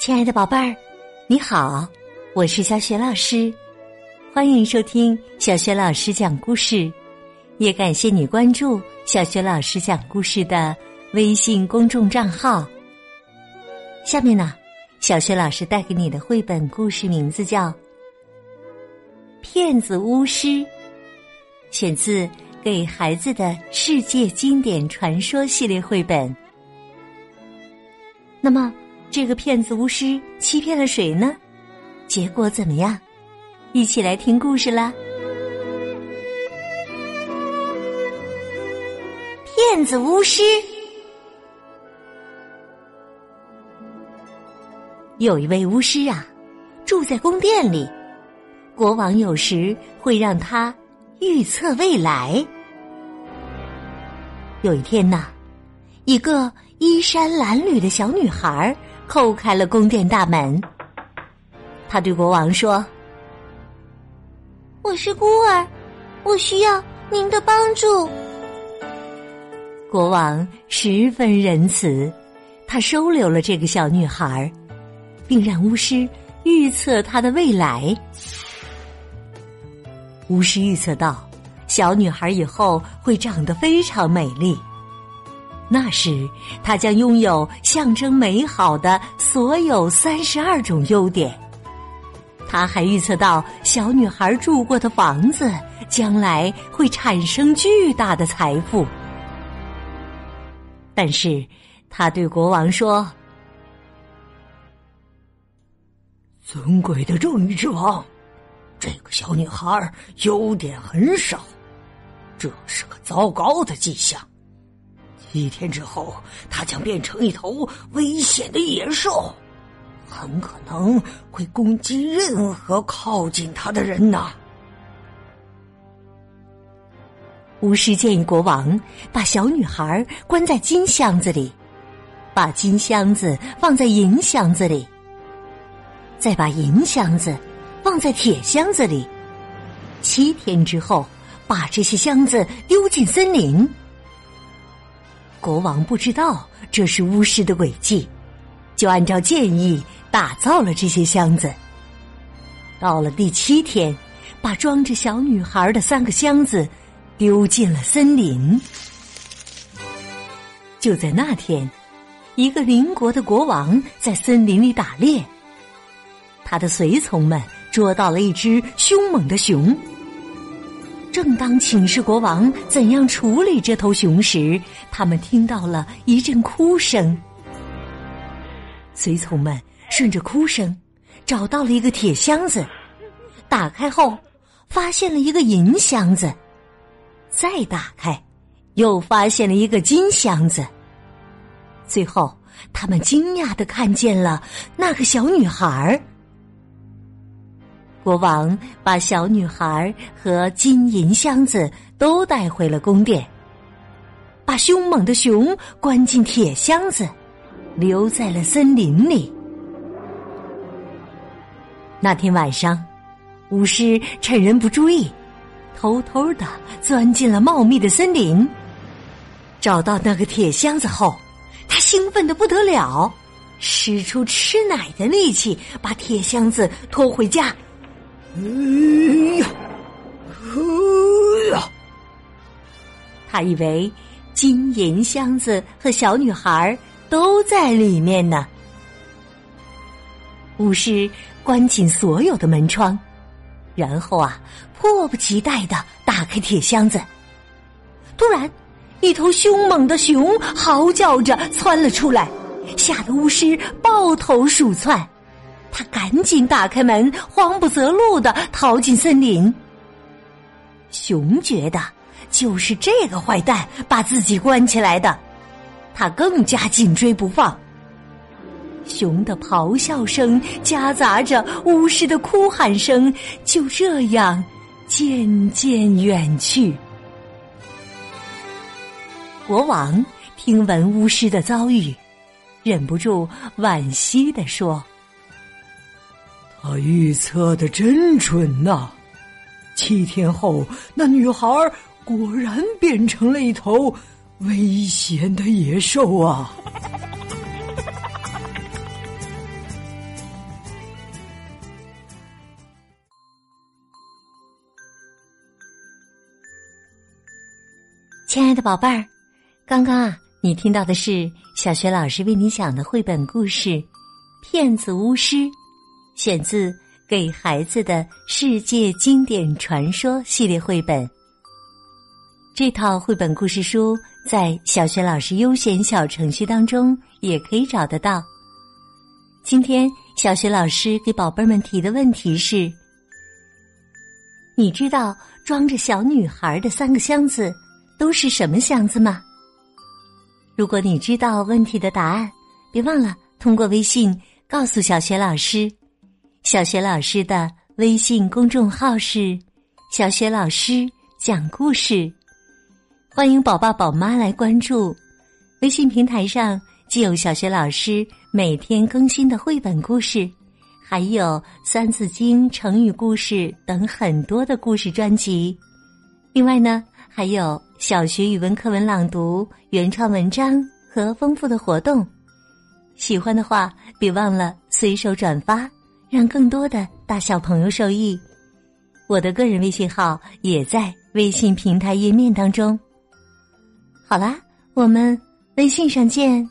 亲爱的宝贝儿，你好，我是小雪老师，欢迎收听小雪老师讲故事，也感谢你关注小雪老师讲故事的微信公众账号。下面呢，小雪老师带给你的绘本故事名字叫《骗子巫师》，选自《给孩子的世界经典传说》系列绘本。那么。这个骗子巫师欺骗了谁呢？结果怎么样？一起来听故事啦！骗子巫师有一位巫师啊，住在宫殿里。国王有时会让他预测未来。有一天呐，一个衣衫褴褛的小女孩。叩开了宫殿大门，他对国王说：“我是孤儿，我需要您的帮助。”国王十分仁慈，他收留了这个小女孩，并让巫师预测她的未来。巫师预测到，小女孩以后会长得非常美丽。那时，他将拥有象征美好的所有三十二种优点。他还预测到小女孩住过的房子将来会产生巨大的财富。但是，他对国王说：“尊贵的正义之王，这个小女孩优点很少，这是个糟糕的迹象。”一天之后，它将变成一头危险的野兽，很可能会攻击任何靠近它的人呐。巫师建议国王把小女孩关在金箱子里，把金箱子放在银箱子里，再把银箱子放在铁箱子里。七天之后，把这些箱子丢进森林。国王不知道这是巫师的诡计，就按照建议打造了这些箱子。到了第七天，把装着小女孩的三个箱子丢进了森林。就在那天，一个邻国的国王在森林里打猎，他的随从们捉到了一只凶猛的熊。正当请示国王怎样处理这头熊时，他们听到了一阵哭声。随从们顺着哭声找到了一个铁箱子，打开后发现了一个银箱子，再打开又发现了一个金箱子。最后，他们惊讶的看见了那个小女孩儿。国王把小女孩和金银箱子都带回了宫殿，把凶猛的熊关进铁箱子，留在了森林里。那天晚上，巫师趁人不注意，偷偷的钻进了茂密的森林。找到那个铁箱子后，他兴奋的不得了，使出吃奶的力气，把铁箱子拖回家。哎呀，哎呀！他以为金银箱子和小女孩都在里面呢。巫师关紧所有的门窗，然后啊，迫不及待的打开铁箱子。突然，一头凶猛的熊嚎叫着窜了出来，吓得巫师抱头鼠窜。他赶紧打开门，慌不择路的逃进森林。熊觉得就是这个坏蛋把自己关起来的，他更加紧追不放。熊的咆哮声夹杂着巫师的哭喊声，就这样渐渐远去。国王听闻巫师的遭遇，忍不住惋惜的说。我预测的真准呐。七天后那女孩果然变成了一头危险的野兽啊。亲爱的宝贝儿刚刚啊你听到的是小学老师为你讲的绘本故事骗子巫师。选自《给孩子的世界经典传说》系列绘本。这套绘本故事书在小学老师优选小程序当中也可以找得到。今天小学老师给宝贝们提的问题是：你知道装着小女孩的三个箱子都是什么箱子吗？如果你知道问题的答案，别忘了通过微信告诉小学老师。小学老师的微信公众号是“小学老师讲故事”。欢迎宝爸宝妈来关注，微信平台上既有小学老师每天更新的绘本故事，还有《三字经》成语故事等很多的故事专辑。另外呢，还有小学语文课文朗读、原创文章和丰富的活动。喜欢的话，别忘了随手转发，让更多的大小朋友受益。我的个人微信号也在微信平台页面当中。好啦，我们微信上见。